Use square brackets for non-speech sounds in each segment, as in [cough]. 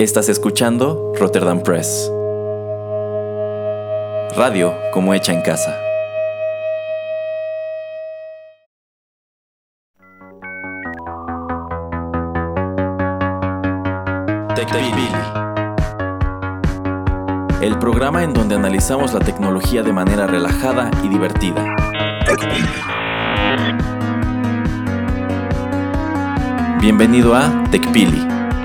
Estás escuchando Rotterdam Press. Radio como hecha en casa. TechPili. El programa en donde analizamos la tecnología de manera relajada y divertida. Bienvenido a TechPili.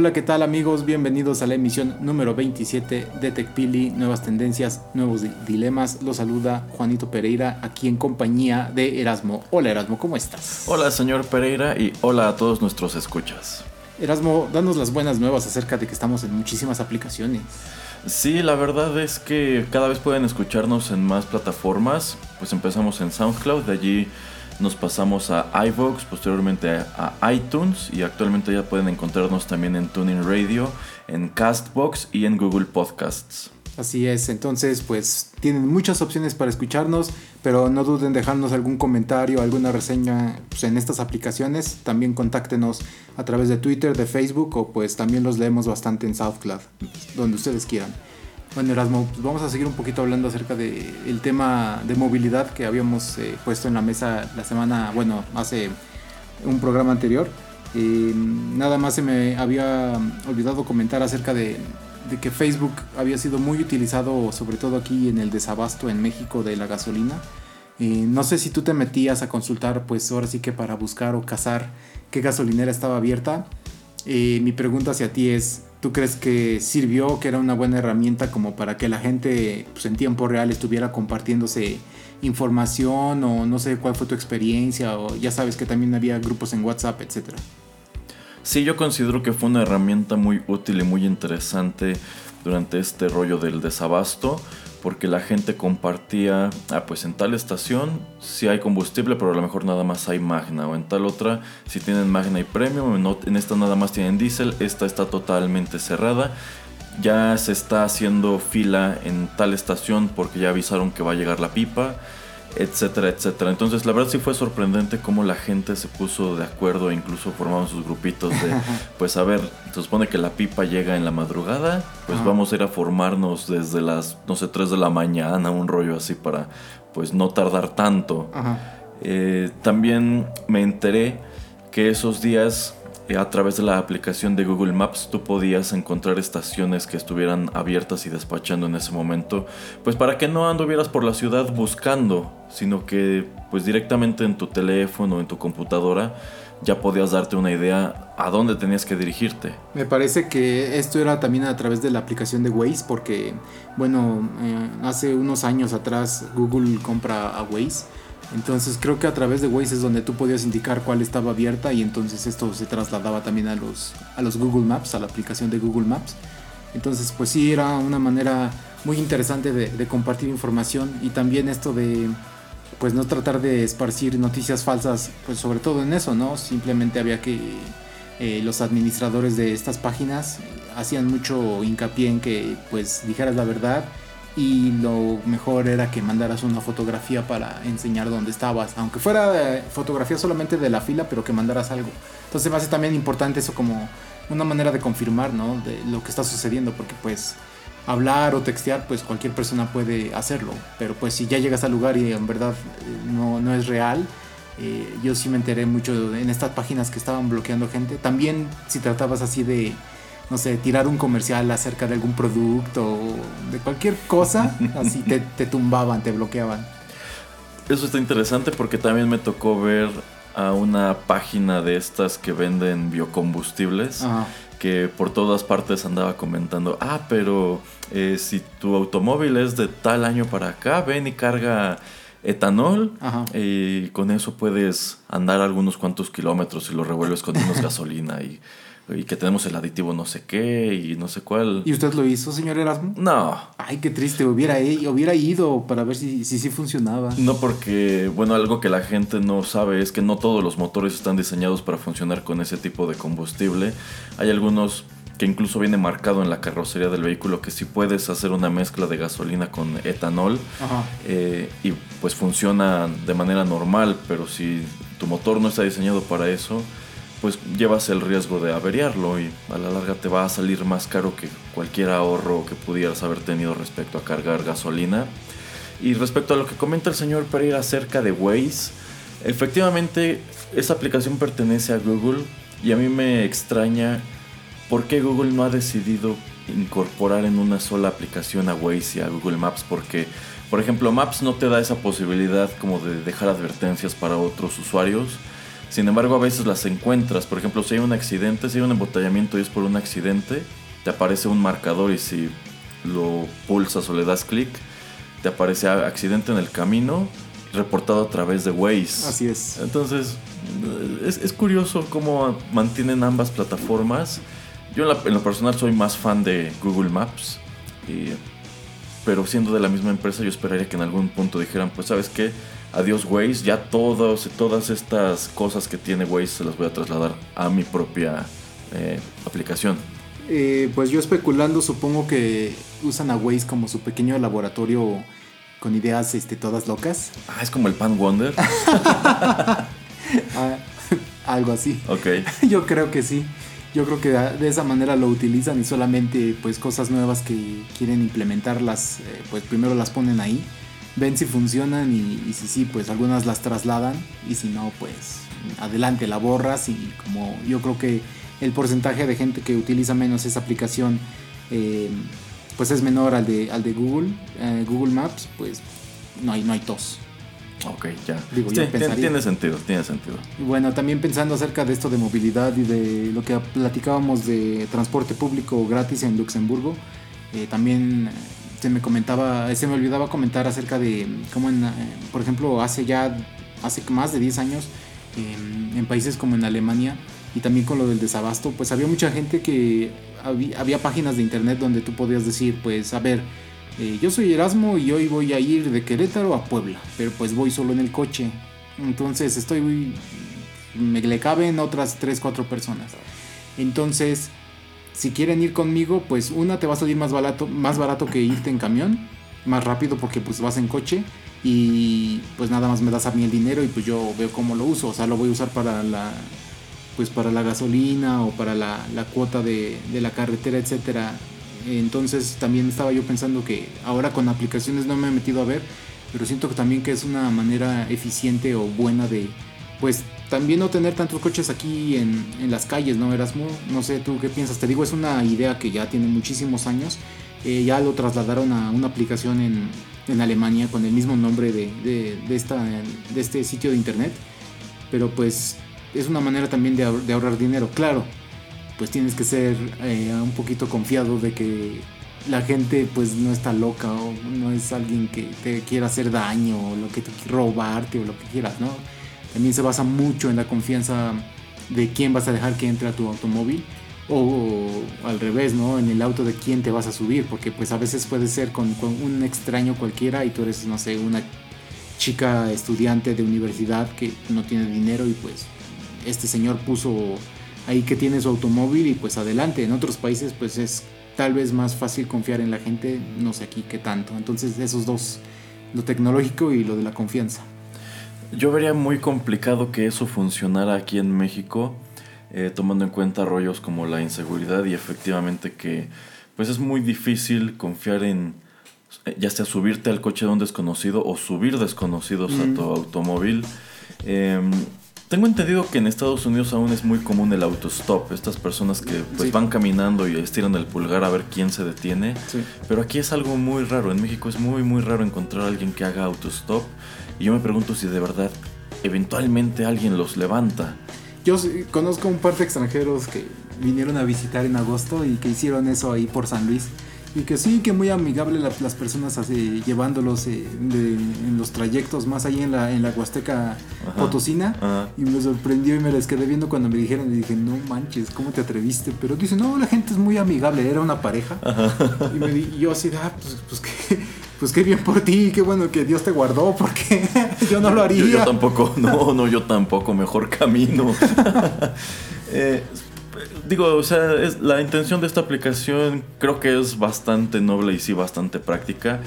Hola, ¿qué tal amigos? Bienvenidos a la emisión número 27 de TechPili, Nuevas Tendencias, Nuevos Dilemas. Los saluda Juanito Pereira, aquí en compañía de Erasmo. Hola Erasmo, ¿cómo estás? Hola señor Pereira y hola a todos nuestros escuchas. Erasmo, danos las buenas nuevas acerca de que estamos en muchísimas aplicaciones. Sí, la verdad es que cada vez pueden escucharnos en más plataformas. Pues empezamos en SoundCloud, de allí nos pasamos a iVoox, posteriormente a iTunes y actualmente ya pueden encontrarnos también en Tuning Radio, en Castbox y en Google Podcasts. Así es, entonces pues tienen muchas opciones para escucharnos, pero no duden en dejarnos algún comentario, alguna reseña pues, en estas aplicaciones. También contáctenos a través de Twitter, de Facebook o pues también los leemos bastante en SoundCloud, donde ustedes quieran. Bueno, Erasmo, pues vamos a seguir un poquito hablando acerca del tema de movilidad que habíamos eh, puesto en la mesa la semana, bueno, hace un programa anterior. Eh, nada más se me había olvidado comentar acerca de, que Facebook había sido muy utilizado, sobre todo aquí en el desabasto en México de la gasolina. Eh, no sé si tú te metías a consultar, pues ahora sí que para buscar o cazar qué gasolinera estaba abierta. mi pregunta hacia ti es, ¿Tú crees que sirvió, que era una buena herramienta como para que la gente pues, en tiempo real estuviera compartiéndose información o no sé cuál fue tu experiencia o ya sabes que también había grupos en WhatsApp, etcétera? Sí, yo considero que fue una herramienta muy útil y muy interesante durante este rollo del desabasto porque la gente compartía, ah, pues en tal estación si hay combustible, pero a lo mejor nada más hay Magna, o en tal otra si tienen Magna y Premium, en esta nada más tienen Diesel, esta está totalmente cerrada. Ya se está haciendo fila en tal estación porque ya avisaron que va a llegar la pipa etcétera, etcétera. Entonces, la verdad sí fue sorprendente cómo la gente se puso de acuerdo e incluso formaron sus grupitos de, [laughs] pues a ver, se supone que la pipa llega en la madrugada, pues vamos a ir a formarnos desde las, no sé, 3 de la mañana, un rollo así para, pues no tardar tanto. Eh, también me enteré que esos días a través de la aplicación de Google Maps tú podías encontrar estaciones que estuvieran abiertas y despachando en ese momento, pues para que no anduvieras por la ciudad buscando, sino que pues directamente en tu teléfono, en tu computadora, ya podías darte una idea a dónde tenías que dirigirte. Me parece que esto era también a través de la aplicación de Waze, porque bueno, eh, hace unos años atrás Google compra a Waze entonces creo que a través de Waze es donde tú podías indicar cuál estaba abierta y entonces esto se trasladaba también a los, a los Google Maps, a la aplicación de Google Maps. Entonces pues sí era una manera muy interesante de, compartir información y también esto de pues no tratar de esparcir noticias falsas, pues sobre todo en eso, ¿no? Simplemente había que eh, los administradores de estas páginas hacían mucho hincapié en que pues dijeras la verdad y lo mejor era que mandaras una fotografía para enseñar dónde estabas, aunque fuera eh, fotografía solamente de la fila, pero que mandaras algo. Entonces me hace también importante eso como una manera de confirmar, ¿no? De lo que está sucediendo, porque pues hablar o textear, pues cualquier persona puede hacerlo, pero pues si ya llegas al lugar y en verdad eh, no, no es real, eh, yo sí me enteré mucho en estas páginas que estaban bloqueando gente. También si tratabas así de no sé, tirar un comercial acerca de algún producto o de cualquier cosa, [laughs] así te, tumbaban, te bloqueaban. Eso está interesante porque también me tocó ver a una página de estas que venden biocombustibles. que por todas partes andaba comentando, ah, pero eh, si tu automóvil es de tal año para acá, ven y carga etanol Ajá. y con eso puedes andar algunos cuantos kilómetros y lo revuelves con [laughs] menos gasolina y, y que tenemos el aditivo no sé qué y no sé cuál. ¿Y usted lo hizo, señor Erasmo? No, Ay, qué triste, hubiera, hubiera ido para ver si si, sí funcionaba. no porque, bueno, algo que la gente no sabe es que no todos los motores están diseñados para funcionar con ese tipo de combustible. Hay algunos que incluso viene marcado en la carrocería del vehículo que sí puedes hacer una mezcla de gasolina con etanol Ajá. eh, y pues funciona de manera normal, pero si tu motor no está diseñado para eso, pues llevas el riesgo de averiarlo y a la larga te va a salir más caro que cualquier ahorro que pudieras haber tenido respecto a cargar gasolina. Y respecto a lo que comenta el señor Pereira acerca de Waze, efectivamente esa aplicación pertenece a Google y a mí me extraña por qué Google no ha decidido incorporar en una sola aplicación a Waze y a Google Maps porque por ejemplo Maps no te da esa posibilidad como de dejar advertencias para otros usuarios sin embargo a veces las encuentras por ejemplo si hay un accidente si hay un embotellamiento y es por un accidente te aparece un marcador y si lo pulsas o le das clic te aparece "Ah, accidente en el camino reportado a través de Waze Así es. entonces, es, es curioso cómo mantienen ambas plataformas. Yo en, la- en lo personal soy más fan de Google Maps, y- pero siendo de la misma empresa yo esperaría que en algún punto dijeran, pues sabes qué, adiós Waze, ya todos, todas estas cosas que tiene Waze se las voy a trasladar a mi propia eh, aplicación. Eh, pues yo especulando, supongo que usan a Waze como su pequeño laboratorio con ideas este, todas locas. Ah, es como el Pan Wonder. [laughs] Ah, algo así. ok. [laughs] Yo creo que sí. Yo creo que de esa manera lo utilizan y solamente pues cosas nuevas que quieren implementarlas, eh, pues primero las ponen ahí, ven si funcionan y, y si sí, pues algunas las trasladan y si no, pues adelante la borras y como yo creo que el porcentaje de gente que utiliza menos esa aplicación eh, pues es menor al de, al de Google, eh, Google Maps, pues no hay, no hay tos. Ok, ya. Digo, Sí, pensaría. tiene sentido, tiene sentido. Y bueno, también pensando acerca de esto de movilidad y de lo que platicábamos de transporte público gratis en Luxemburgo, eh, también se me comentaba, se me olvidaba comentar acerca de cómo, en, eh, por ejemplo, hace ya, hace más de 10 años, en, en países como en Alemania y también con lo del desabasto, pues había mucha gente que había, había páginas de internet donde tú podías decir, pues, a ver, eh, yo soy Erasmo y hoy voy a ir de Querétaro a Puebla, pero pues voy solo en el coche. Entonces estoy. Me le caben otras 3, 4 personas. Entonces, si quieren ir conmigo, pues una te va a salir más barato, más barato que irte en camión, más rápido porque pues vas en coche y pues nada más me das a mí el dinero y pues yo veo cómo lo uso, o sea, lo voy a usar para la pues para la gasolina o para la, la cuota de, de la carretera, etcétera. Entonces también estaba yo pensando que ahora con aplicaciones no me he metido a ver, pero siento que también que es una manera eficiente o buena de pues también no tener tantos coches aquí en, en las calles, ¿no, Erasmo? No sé, ¿tú qué piensas? Te digo, es una idea que ya tiene muchísimos años. Eh, ya lo trasladaron a una aplicación en, en Alemania con el mismo nombre de, de, esta, de este sitio de internet. Pero pues es una manera también de ahorrar dinero. Claro, pues tienes que ser eh, un poquito confiado de que la gente pues no está loca o no es alguien que te quiera hacer daño o lo que te robarte o lo que quieras, ¿no? También se basa mucho en la confianza de quién vas a dejar que entre a tu automóvil o, al revés, ¿no? En el auto de quién te vas a subir, porque pues a veces puede ser con, un extraño cualquiera y tú eres, no sé, una chica estudiante de universidad que no tiene dinero y pues este señor puso ahí que tiene su automóvil y pues adelante. En otros países pues es tal vez más fácil confiar en la gente, no sé aquí qué tanto. Entonces esos dos, lo tecnológico y lo de la confianza. Yo vería muy complicado que eso funcionara aquí en México, eh, tomando en cuenta rollos como la inseguridad y efectivamente que pues es muy difícil confiar en eh, ya sea subirte al coche de un desconocido o subir desconocidos a tu automóvil. Em, tengo entendido que en Estados Unidos aún es muy común el autostop, estas personas que pues Sí. van caminando y estiran el pulgar a ver quién se detiene. Sí. Pero aquí es algo muy raro. En México es muy, muy raro encontrar a alguien que haga autostop. Y yo me pregunto si de verdad eventualmente alguien los levanta. Yo conozco un par de extranjeros que vinieron a visitar en agosto y que hicieron eso ahí por San Luis. Y que sí, que muy amigable las personas así, llevándolos eh, en los trayectos más allá en la, en la Huasteca Potosina. Y me sorprendió y me les quedé viendo cuando me dijeron. Y dije, no manches, ¿cómo te atreviste? Pero dice, no, la gente es muy amigable. Era una pareja. Y, me, yo así, ah, pues, pues [laughs] qué, pues qué bien por ti. Qué bueno que Dios te guardó [laughs] porque yo no lo haría. Yo, tampoco, [laughs] no, no, yo tampoco. Mejor camino. [laughs] eh, digo, o sea, es, la intención de esta aplicación creo que es bastante noble y sí bastante práctica.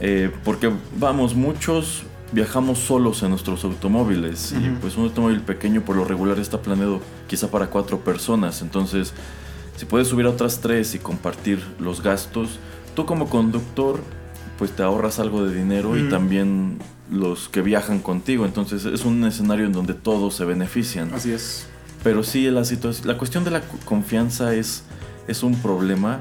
Eh, porque vamos, muchos viajamos solos en nuestros automóviles y pues un automóvil pequeño por lo regular está planeado quizá para cuatro personas. Entonces, si puedes subir a otras tres y compartir los gastos, tú como conductor pues te ahorras algo de dinero y también los que viajan contigo. Entonces es un escenario en donde todos se benefician. Así es. Pero sí, la, la cuestión de la confianza es, es un problema.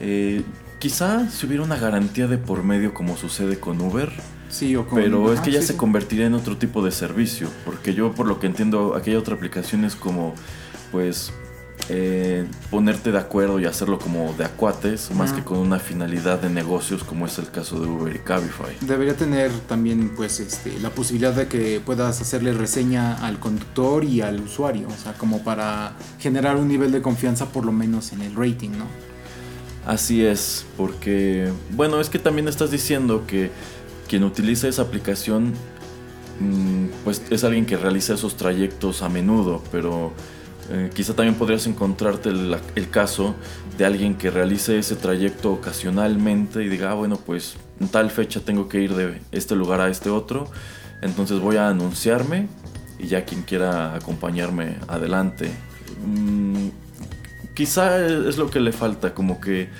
Eh, quizá si hubiera una garantía de por medio como sucede con Uber. Sí, o con... Pero es que ya se convertiría en otro tipo de servicio. Porque yo por lo que entiendo, aquella otra aplicación es como, pues, eh, ponerte de acuerdo y hacerlo como de acuates, más que con una finalidad de negocios como es el caso de Uber y Cabify. Debería tener también pues este, la posibilidad de que puedas hacerle reseña al conductor y al usuario, o sea, como para generar un nivel de confianza por lo menos en el rating, ¿no? Así es, porque bueno, es que también estás diciendo que quien utiliza esa aplicación mm, pues es alguien que realiza esos trayectos a menudo, pero eh, quizá también podrías encontrarte el, caso de alguien que realice ese trayecto ocasionalmente y diga, ah, bueno, pues en tal fecha tengo que ir de este lugar a este otro, entonces voy a anunciarme y ya quien quiera acompañarme adelante. Mm, quizá es lo que le falta, como que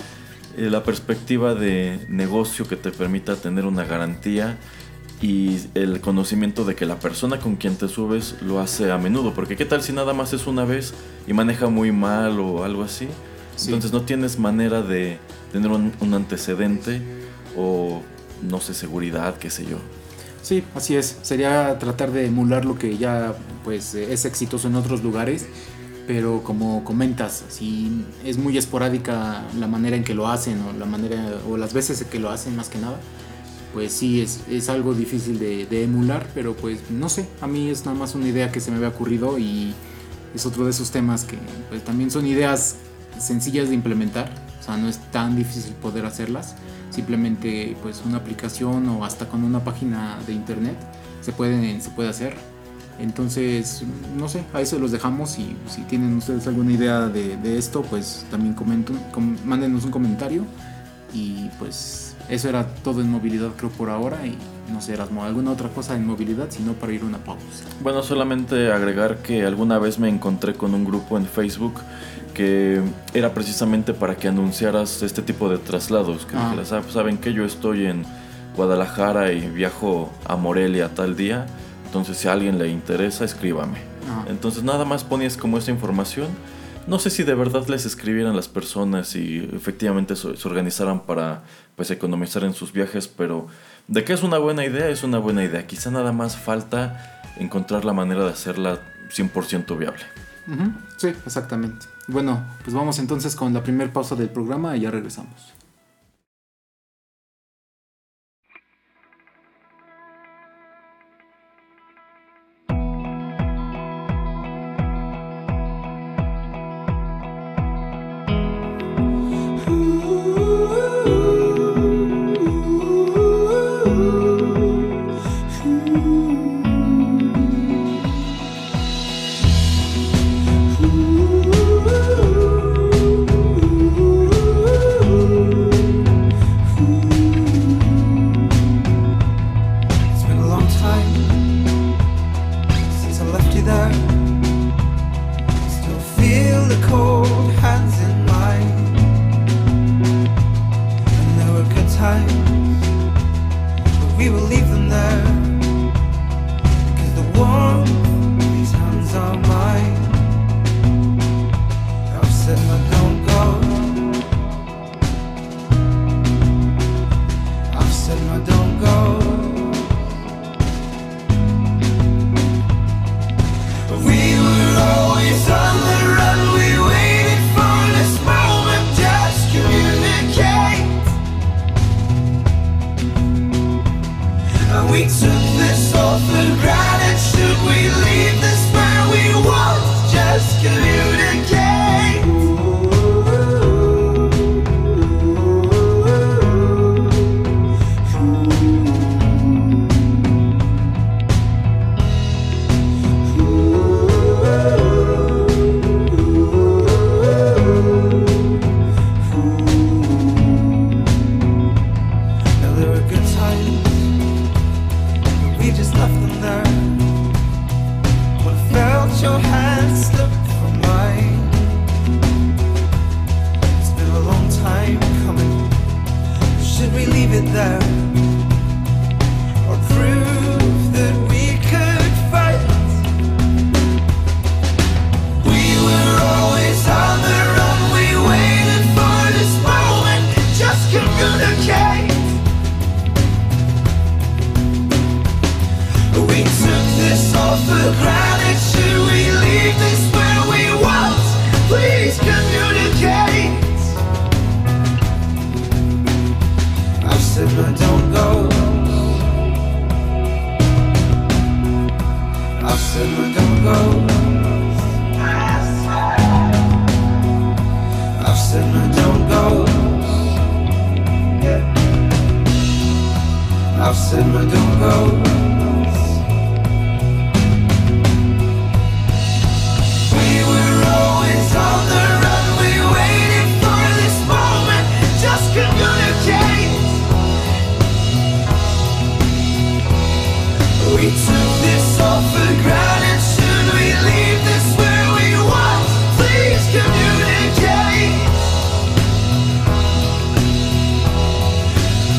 eh, la perspectiva de negocio que te permita tener una garantía y el conocimiento de que la persona con quien te subes lo hace a menudo. Porque qué tal si nada más es una vez y maneja muy mal o algo así. Entonces no tienes manera de tener un, antecedente o no sé, seguridad, qué sé yo. Sí, así es. Sería tratar de emular lo que ya pues es exitoso en otros lugares. Pero como comentas, si es muy esporádica la manera en que lo hacen o la manera o las veces que lo hacen más que nada pues sí, es, es algo difícil de, emular, pero pues no sé, a mí es nada más una idea que se me había ocurrido y es otro de esos temas que pues, también son ideas sencillas de implementar, o sea, no es tan difícil poder hacerlas, simplemente pues una aplicación o hasta con una página de internet se puede, se puede hacer. Entonces, no sé, a eso los dejamos y si tienen ustedes alguna idea de, esto, pues también comenten, mándenos un comentario y pues eso era todo en movilidad creo por ahora y no sé, Erasmo, alguna otra cosa en movilidad, sino para ir a una pausa. Bueno, solamente agregar que alguna vez me encontré con un grupo en Facebook que era precisamente para que anunciaras este tipo de traslados, que ah. dijeras, ah, pues, saben que yo estoy en Guadalajara y viajo a Morelia tal día, entonces si a alguien le interesa, escríbame. Ah. Entonces nada más ponías como esa información no sé si de verdad les escribieran las personas y efectivamente se, organizaran para pues economizar en sus viajes, pero de que es una buena idea, es una buena idea. Quizá nada más falta encontrar la manera de hacerla 100% viable. Sí, exactamente. Bueno, pues vamos entonces con la primera pausa del programa y ya regresamos.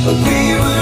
But we were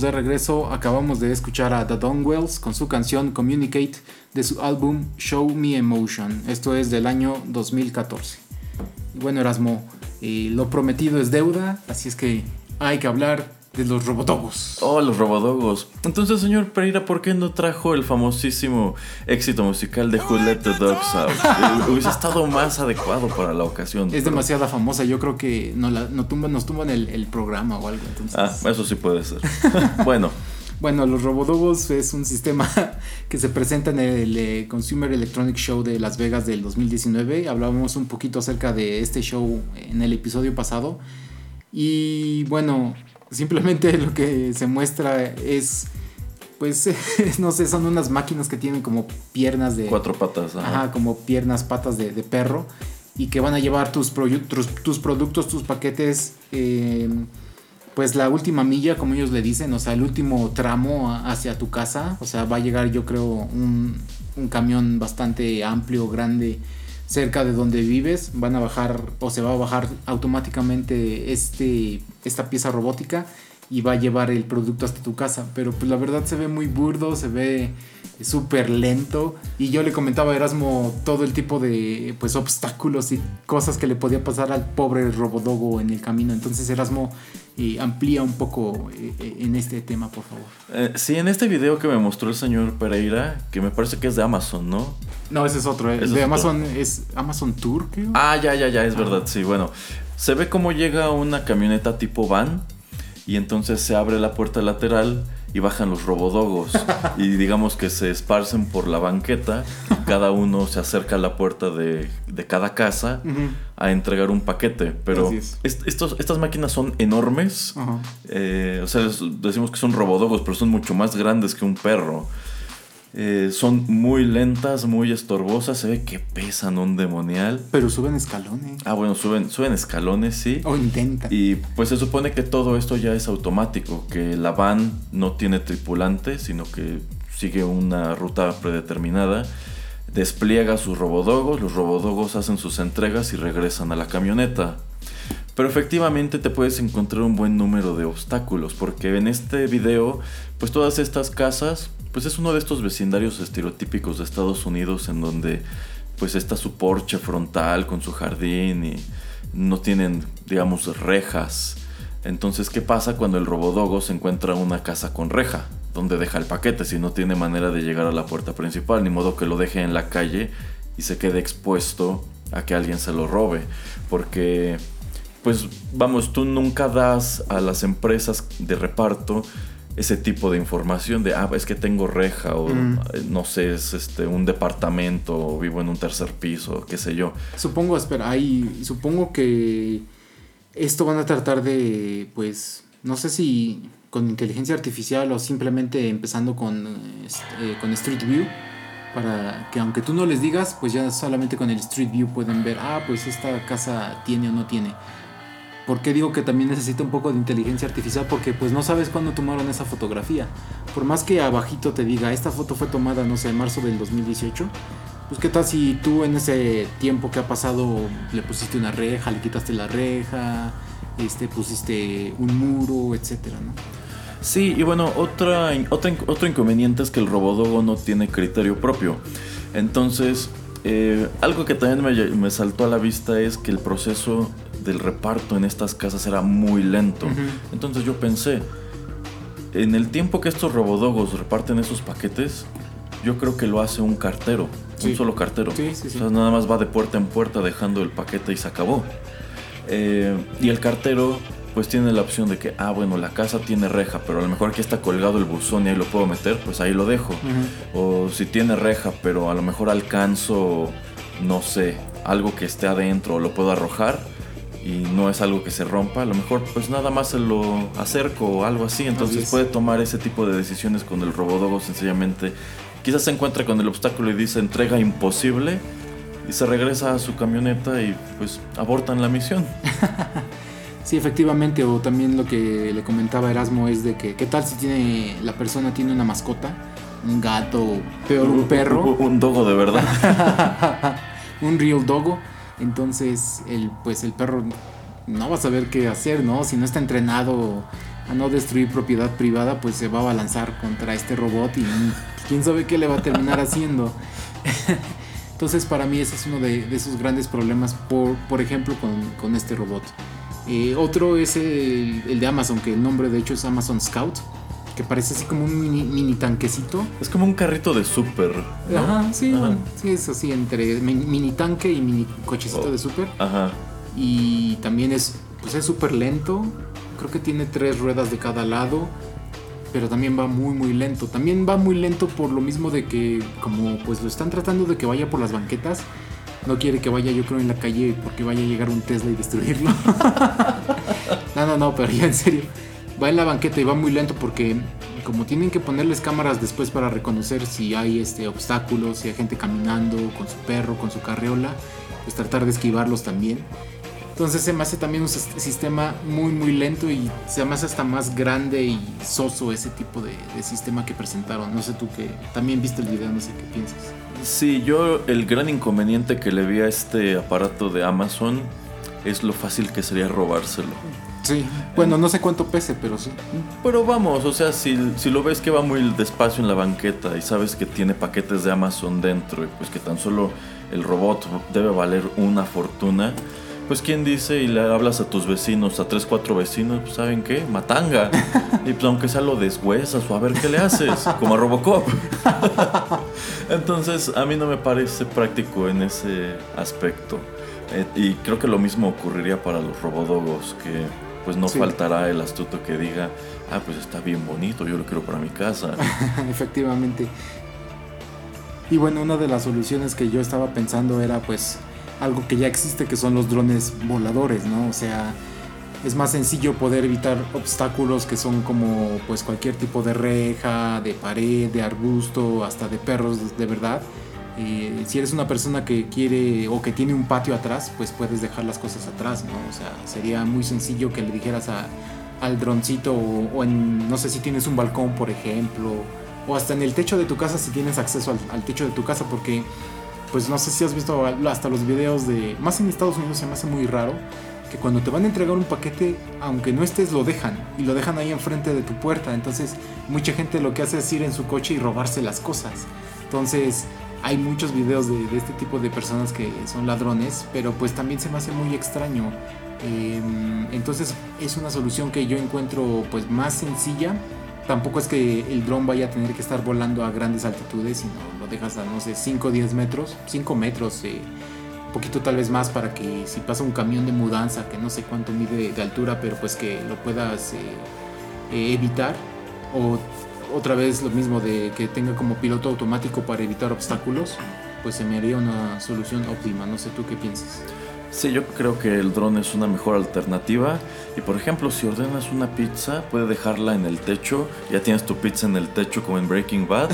de regreso. Acabamos de escuchar a The Wells con su canción Communicate de su álbum Show Me Emotion. Esto es del año 2014. Y bueno, Erasmo, eh, lo prometido es deuda, así es que hay que hablar de los robodogos. Oh, los robodogos. Entonces, señor Pereira, ¿por qué no trajo el famosísimo éxito musical de Who Let the Dogs Out? Eh, hubiese estado más adecuado para la ocasión. Es demasiada famosa, yo creo que no la, tumban, nos tumban el, programa o algo. Entonces... Ah, eso sí puede ser. [laughs] bueno. Bueno, los Robodogos es un sistema [laughs] que se presenta en el eh, Consumer Electronic Show de Las Vegas del 2019. Hablábamos un poquito acerca de este show en el episodio pasado. Y bueno, Simplemente lo que se muestra es, pues, [laughs] no sé, son unas máquinas que tienen como piernas de... Cuatro patas. Ajá, como piernas, patas de, perro. Y que van a llevar tus, tus, productos, tus paquetes, em, pues la última milla, como ellos le dicen, o sea, el último tramo hacia tu casa. O sea, va a llegar yo creo un, un camión bastante amplio, grande cerca de donde vives, van a bajar o se va a bajar automáticamente este, esta pieza robótica y va a llevar el producto hasta tu casa. Pero pues la verdad se ve muy burdo, se ve súper lento. Y yo le comentaba a Erasmo todo el tipo de pues obstáculos y cosas que le podía pasar al pobre Robodogo en el camino. Entonces Erasmo eh, amplía un poco eh, eh, en este tema, por favor. sí, en este video que me mostró el señor Pereira, que me parece que es de Amazon, ¿no? No, ese es otro. El de Amazon es Amazon Tour, creo. Ah, ya, ya, ya, es ah. verdad, sí. Bueno, se ve cómo llega una camioneta tipo van y entonces se abre la puerta lateral y bajan los robodogos. Y digamos que se esparcen por la banqueta, cada uno se acerca a la puerta de, cada casa a entregar un paquete, pero estos, estas máquinas son enormes, eh, o sea, decimos que son robodogos, pero son mucho más grandes que un perro. Eh, son muy lentas, muy estorbosas. Se ve que pesan un demonial. Pero suben escalones. Ah, bueno, suben, suben escalones, sí. O intentan. Y pues se supone que todo esto ya es automático. Que la van no tiene tripulante, sino que sigue una ruta predeterminada. Despliega sus robodogos. Los robodogos hacen sus entregas y regresan a la camioneta. Pero efectivamente te puedes encontrar un buen número de obstáculos. Porque en este video, pues todas estas casas pues es uno de estos vecindarios estereotípicos de Estados Unidos en donde pues está su porche frontal con su jardín y no tienen, digamos, rejas. Entonces, ¿qué pasa cuando el robodogo se encuentra una casa con reja? Donde deja el paquete si no tiene manera de llegar a la puerta principal, ni modo que lo deje en la calle y se quede expuesto a que alguien se lo robe. Porque, pues, vamos, tú nunca das a las empresas de reparto ese tipo de información de, ah, es que tengo reja o mm. no sé, es este un departamento o vivo en un tercer piso, qué sé yo. Supongo, espera, ahí supongo que esto van a tratar de, pues, no sé si con inteligencia artificial o simplemente empezando con, este, con Street View para que aunque tú no les digas, pues ya solamente con el Street View pueden ver, ah, pues esta casa tiene o no tiene. ¿Por qué digo que también necesita un poco de inteligencia artificial? Porque pues no sabes cuándo tomaron esa fotografía. Por más que abajito te diga, esta foto fue tomada, no sé, en marzo del 2018. Pues qué tal si tú en ese tiempo que ha pasado le pusiste una reja, le quitaste la reja, este, pusiste un muro, etcétera. Sí, y bueno, otra, otro inconveniente es que el Robodogo no tiene criterio propio. Entonces, eh, algo que también me, me, saltó a la vista es que el proceso del reparto en estas casas era muy lento. Entonces yo pensé, en el tiempo que estos robodogos reparten esos paquetes, yo creo que lo hace un cartero, un solo cartero. nada más va de puerta en puerta dejando el paquete y se acabó. Eh, y el cartero pues tiene la opción de que, ah, bueno, la casa tiene reja, pero a lo mejor aquí está colgado el buzón y ahí lo puedo meter, pues ahí lo dejo. O si tiene reja, pero a lo mejor alcanzo, no sé, algo que esté adentro, lo puedo arrojar, y no es algo que se rompa, a lo mejor pues nada más se lo acerco o algo así, entonces puede tomar ese tipo de decisiones con el robodogo sencillamente. Quizás se encuentra con el obstáculo y dice entrega imposible y se regresa a su camioneta y pues abortan la misión. [laughs] sí, efectivamente, o también lo que le comentaba Erasmo es de que qué tal si tiene la persona tiene una mascota, un gato, peor un perro, un dogo de verdad. [laughs] un real dogo entonces, el, pues el perro no va a saber qué hacer, ¿no? Si no está entrenado a no destruir propiedad privada, pues se va a balanzar contra este robot y quién sabe qué le va a terminar haciendo. [laughs] Entonces para mí ese es uno de, esos grandes problemas, por, por ejemplo, con, este robot. Eh, otro es el, de Amazon, que el nombre de hecho es Amazon Scout, que parece así como un mini, tanquecito. Es como un carrito de súper. Ajá, sí, sí, es así entre mini, tanque y mini cochecito oh, de súper. Ajá. Y también es pues es súper lento. Creo que tiene tres ruedas de cada lado pero también va muy muy lento. También va muy lento por lo mismo de que como pues lo están tratando de que vaya por las banquetas, no quiere que vaya yo creo en la calle porque vaya a llegar un Tesla y destruirlo. [laughs] no, no, no, pero ya en serio. Va en la banqueta y va muy lento porque como tienen que ponerles cámaras después para reconocer si hay este obstáculos, si hay gente caminando con su perro, con su carreola, pues tratar de esquivarlos también. Entonces se me hace también un sistema muy muy lento y se me hace hasta más grande y soso ese tipo de, sistema que presentaron. No sé tú que también viste el video, no sé qué piensas. Sí, yo el gran inconveniente que le vi a este aparato de Amazon es lo fácil que sería robárselo. Sí, bueno, no sé cuánto pese, pero sí. Pero vamos, o sea, si, si lo ves que va muy despacio en la banqueta y sabes que tiene paquetes de Amazon dentro y pues que tan solo el robot debe valer una fortuna, pues quién dice y le hablas a tus vecinos, a tres, cuatro vecinos, pues saben qué, matanga. [laughs] y pues aunque sea lo deshuesas o a ver qué le haces, como a Robocop. [laughs] Entonces a mí no me parece práctico en ese aspecto. Eh, y creo que lo mismo ocurriría para los robodogos, que pues no faltará el astuto que diga, ah, pues está bien bonito, yo lo quiero para mi casa. [laughs] Efectivamente. Y bueno, una de las soluciones que yo estaba pensando era pues algo que ya existe que son los drones voladores, ¿no? O sea, es más sencillo poder evitar obstáculos que son como pues cualquier tipo de reja, de pared, de arbusto, hasta de perros de verdad. Eh, si eres una persona que quiere o que tiene un patio atrás, pues puedes dejar las cosas atrás, ¿no? O sea, sería muy sencillo que le dijeras al droncito o, en, no sé si tienes un balcón, por ejemplo, o hasta en el techo de tu casa si tienes acceso al techo de tu casa, porque pues no sé si has visto hasta los videos de, más en Estados Unidos se me hace muy raro, que cuando te van a entregar un paquete, aunque no estés, lo dejan y lo dejan ahí enfrente de tu puerta. Entonces, mucha gente lo que hace es ir en su coche y robarse las cosas. Entonces, hay muchos videos de, este tipo de personas que son ladrones, pero pues también se me hace muy extraño. Em, entonces, es una solución que yo encuentro pues más sencilla tampoco es que el dron vaya a tener que estar volando a grandes altitudes, sino lo dejas a, no sé, 5 o 10 metros, 5 metros, eh, un poquito tal vez más para que si pasa un camión de mudanza, que no sé cuánto mide de altura, pero pues que lo puedas eh, eh, evitar. O otra vez lo mismo de que tenga como piloto automático para evitar obstáculos, pues se me haría una solución óptima. No sé tú qué piensas. Sí, yo creo que el dron es una mejor alternativa. Y por ejemplo, si ordenas una pizza, puedes dejarla en el techo. Ya tienes tu pizza en el techo como en Breaking Bad.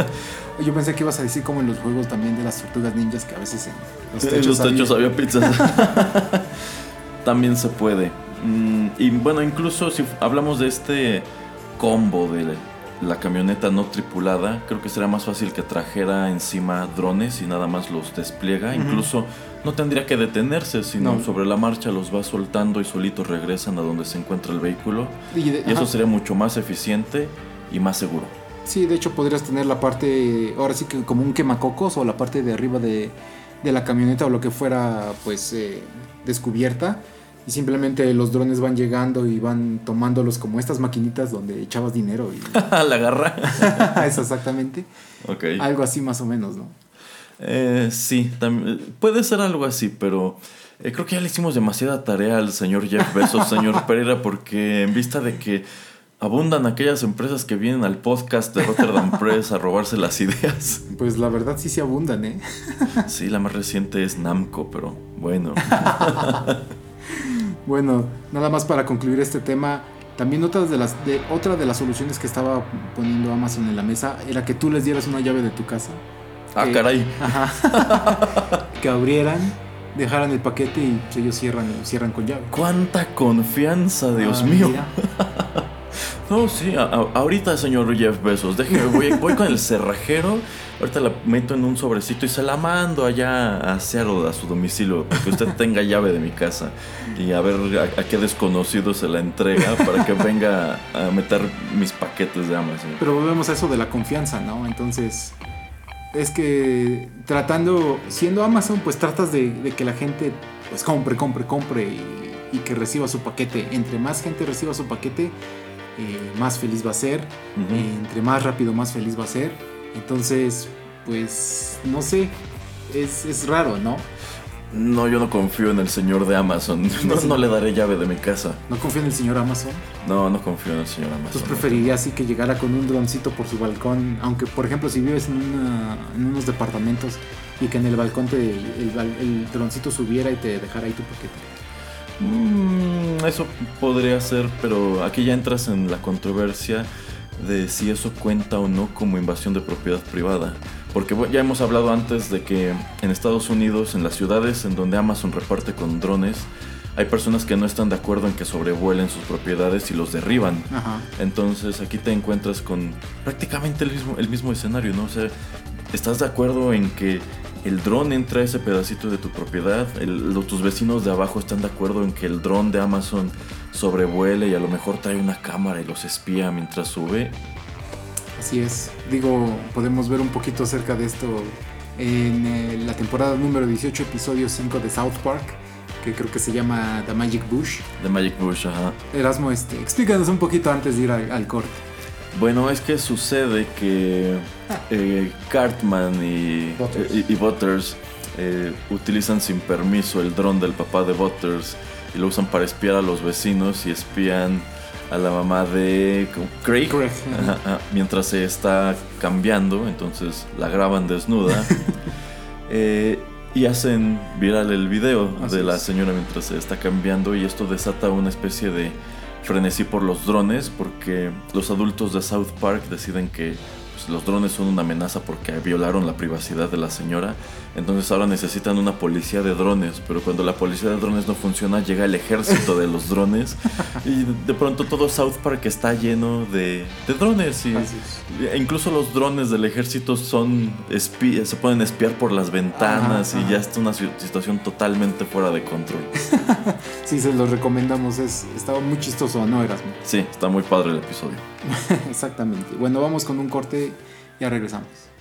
[laughs] yo pensé que ibas a decir como en los juegos también de las tortugas ninjas, que a veces en los techos, en los techos había, pizzas. [laughs] [laughs] también se puede. Mm, y bueno, incluso si hablamos de este combo de la camioneta no tripulada, creo que sería más fácil que trajera encima drones y nada más los despliega. Incluso no tendría que detenerse, sino sobre la marcha los va soltando y solitos regresan a donde se encuentra el vehículo. Y, eso sería mucho más eficiente y más seguro. Sí, de hecho podrías tener la parte, ahora sí que como un quemacocos o la parte de arriba de, la camioneta o lo que fuera pues eh, descubierta y simplemente los drones van llegando y van tomándolos como estas maquinitas donde echabas dinero y [laughs] la garra [laughs] eso exactamente algo así más o menos no eh, sí puede ser algo así pero eh, creo que ya le hicimos demasiada tarea al señor Jeff Bezos señor [laughs] Pereira porque en vista de que abundan aquellas empresas que vienen al podcast de Rotterdam Press a robarse las ideas. Pues la verdad sí se abundan, ¿eh? Sí, la más reciente es Namco, pero bueno. Bueno, nada más para concluir este tema, también otra de las de otra de las soluciones que estaba poniendo Amazon en la mesa era que tú les dieras una llave de tu casa. Ah, caray. [laughs] que abrieran, dejaran el paquete y ellos cierran cierran con llave. Cuánta confianza, Dios ah, mío. [laughs] No, sí, ahorita, señor Jeff Bezos, déjeme, voy, con el cerrajero, ahorita la meto en un sobrecito y se la mando allá a Seattle, a su domicilio, que usted tenga llave de mi casa y a ver a, a, qué desconocido se la entrega para que venga a meter mis paquetes de Amazon. Pero volvemos a eso de la confianza, ¿no? Entonces, es que tratando, siendo Amazon, pues tratas de, que la gente pues compre, compre, compre y, que reciba su paquete. Entre más gente reciba su paquete, eh, más feliz va a ser. entre más rápido, más feliz va a ser. Entonces, pues, no sé, es, es raro, ¿no? No, yo no confío en el señor de Amazon. [laughs] No, le daré llave de mi casa. ¿No confío en el señor Amazon? No, no confío en el señor Amazon. Entonces preferiría así que llegara con un droncito por su balcón. Aunque, por ejemplo, si vives en, en unos departamentos y que en el balcón te, el, droncito subiera y te dejara ahí tu paquete. Mm, eso podría ser, pero aquí ya entras en la controversia de si eso cuenta o no como invasión de propiedad privada. Porque ya hemos hablado antes de que en Estados Unidos, en las ciudades en donde Amazon reparte con drones, hay personas que no están de acuerdo en que sobrevuelen sus propiedades y los derriban. Entonces aquí te encuentras con prácticamente el mismo, el mismo escenario, ¿no? O sea, ¿estás de acuerdo en que el dron entra a ese pedacito de tu propiedad? tus vecinos de abajo están de acuerdo en que el dron de Amazon sobrevuele y a lo mejor trae una cámara y los espía mientras sube. Así es. Digo, podemos ver un poquito acerca de esto en eh, la temporada número 18, episodio 5 de South Park, que creo que se llama The Magic Bush. The Magic Bush, ajá. Erasmo, este, explícanos un poquito antes de ir al, corte. Bueno, es que sucede que eh, Cartman y Butters, eh, utilizan sin permiso el dron del papá de Butters y lo usan para espiar a los vecinos y espían a la mamá de Craig, mientras se está cambiando, entonces la graban desnuda. [laughs] Eh, y hacen viral el video de la señora mientras se está cambiando y esto desata una especie de frenesí por los drones porque los adultos de South Park deciden que pues, los drones son una amenaza porque violaron la privacidad de la señora. Entonces ahora necesitan una policía de drones, pero cuando la policía de drones no funciona, llega el ejército de los drones [laughs] y de pronto todo South Park está lleno de, drones. Y, e incluso los drones del ejército son se pueden espiar por las ventanas y ya está una situación totalmente fuera de control. [laughs] sí, se los recomendamos. Es, estaba muy chistoso, ¿no, Erasmo? Sí, está muy padre el episodio. [laughs] Exactamente. Bueno, vamos con un corte, ya regresamos.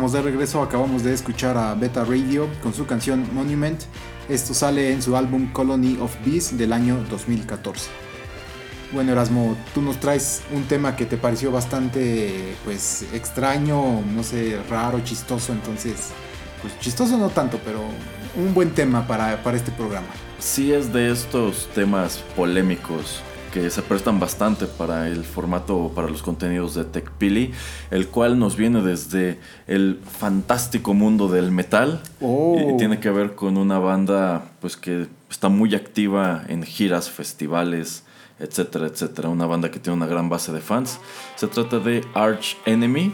Estamos de regreso, acabamos de escuchar a Beta Radio con su canción Monument. Esto sale en su álbum Colony of Bees del año 2014. Bueno Erasmo, tú nos traes un tema que te pareció bastante pues extraño, no sé, raro, chistoso, entonces pues chistoso no tanto, pero un buen tema para, para este programa. Sí es de estos temas polémicos que se prestan bastante para el formato, para los contenidos de TechPili, el cual nos viene desde el fantástico mundo del metal oh. y tiene que ver con una banda pues que está muy activa en giras, festivales, etcétera, etcétera. Una banda que tiene una gran base de fans. Se trata de Arch Enemy,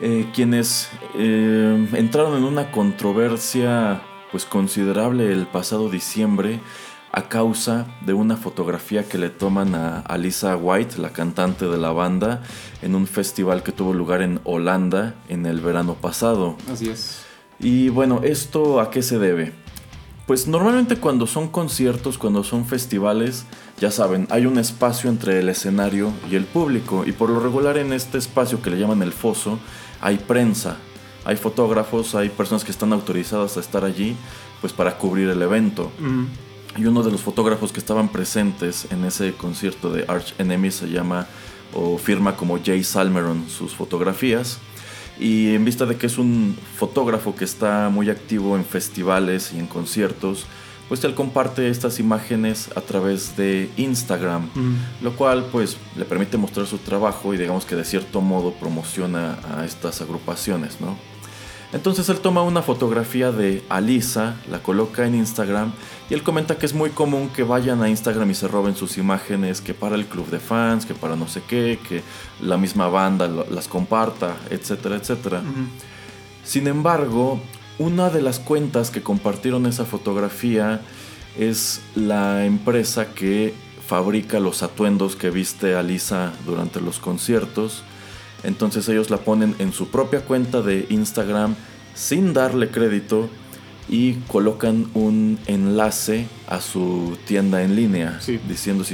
eh, quienes eh, entraron en una controversia pues considerable el pasado diciembre a causa de una fotografía que le toman a Alisa White, la cantante de la banda, en un festival que tuvo lugar en Holanda en el verano pasado. Así es. Y bueno, ¿esto a qué se debe? Pues normalmente cuando son conciertos, cuando son festivales, ya saben, hay un espacio entre el escenario y el público. Y por lo regular en este espacio que le llaman el foso, hay prensa, hay fotógrafos, hay personas que están autorizadas a estar allí, pues para cubrir el evento. Y uno de los fotógrafos que estaban presentes en ese concierto de Arch Enemy se llama o firma como Jay Salmeron sus fotografías. Y en vista de que es un fotógrafo que está muy activo en festivales y en conciertos, pues él comparte estas imágenes a través de Instagram, lo cual pues le permite mostrar su trabajo y digamos que de cierto modo promociona a estas agrupaciones, ¿no? Entonces él toma una fotografía de Alisa, la coloca en Instagram y él comenta que es muy común que vayan a Instagram y se roben sus imágenes, que para el club de fans, que para no sé qué, que la misma banda las comparta, etcétera, etcétera. Sin embargo, una de las cuentas que compartieron esa fotografía es la empresa que fabrica los atuendos que viste a Lisa durante los conciertos. Entonces ellos la ponen en su propia cuenta de Instagram sin darle crédito y colocan un enlace a su tienda en línea, diciendo,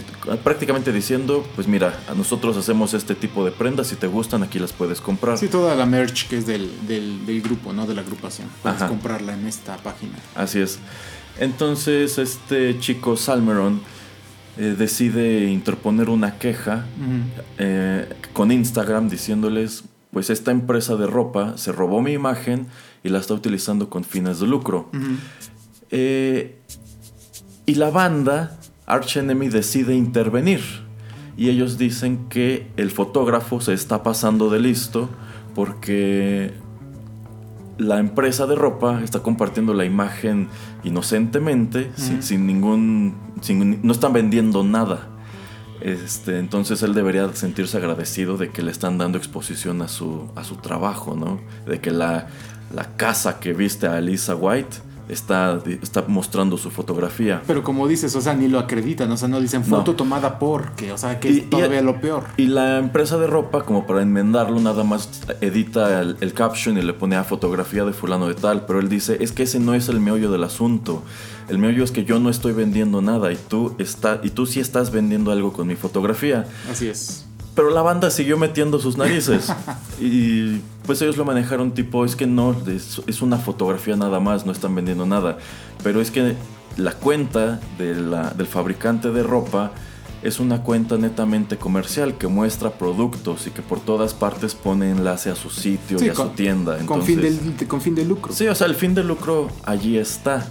prácticamente diciendo, pues mira, a nosotros hacemos este tipo de prendas, si te gustan aquí las puedes comprar. Sí, toda la merch que es del, del, grupo, ¿no? De la agrupación. Puedes comprarla en esta página. Así es. Entonces este chico Salmeron eh, decide interponer una queja eh, con Instagram diciéndoles, pues esta empresa de ropa se robó mi imagen y la está utilizando con fines de lucro. Eh, y la banda, Arch Enemy, decide intervenir. Y ellos dicen que el fotógrafo se está pasando de listo porque la empresa de ropa está compartiendo la imagen inocentemente, sin, ningún. no están vendiendo nada. Este, entonces él debería sentirse agradecido de que le están dando exposición a su, a su trabajo, ¿no? De que la, la casa que viste a Elisa White está, está mostrando su fotografía. Pero como dices, o sea, ni lo acreditan, o sea, no dicen foto tomada por, que, o sea, que es todavía lo peor. Y la empresa de ropa, como para enmendarlo, nada más edita el, el, caption y le pone a fotografía de fulano de tal, pero él dice, es que ese no es el meollo del asunto. El meollo es que yo no estoy vendiendo nada y tú, está, y tú sí estás vendiendo algo con mi fotografía. Así es. Pero la banda siguió metiendo sus narices. [laughs] y pues ellos lo manejaron tipo, es que no, es, una fotografía nada más, no están vendiendo nada. Pero es que la cuenta del fabricante de ropa es una cuenta netamente comercial que muestra productos y que por todas partes pone enlace a su sitio y a su tienda. con, fin de, con fin de lucro. Sí, o sea, el fin de lucro allí está.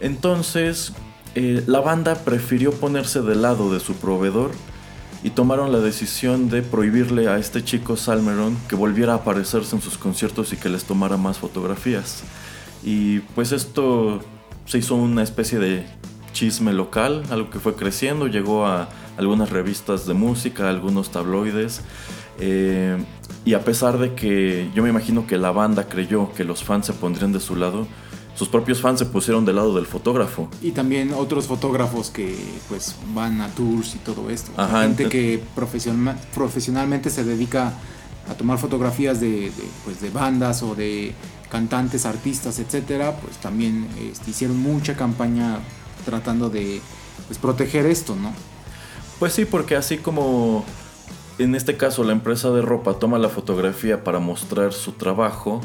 Entonces, eh, la banda prefirió ponerse del lado de su proveedor y tomaron la decisión de prohibirle a este chico Salmeron que volviera a aparecerse en sus conciertos y que les tomara más fotografías. Y pues esto se hizo una especie de chisme local, algo que fue creciendo, llegó a algunas revistas de música, algunos tabloides. Eh, y a pesar de que yo me imagino que la banda creyó que los fans se pondrían de su lado, sus propios fans se pusieron del lado del fotógrafo. Y también otros fotógrafos que pues van a tours y todo esto. gente que profesionalmente se dedica a tomar fotografías de, pues, de bandas o de cantantes, artistas, etcétera, pues también este, hicieron mucha campaña tratando de pues, proteger esto, ¿no? Pues sí, porque así como en este caso la empresa de ropa toma la fotografía para mostrar su trabajo,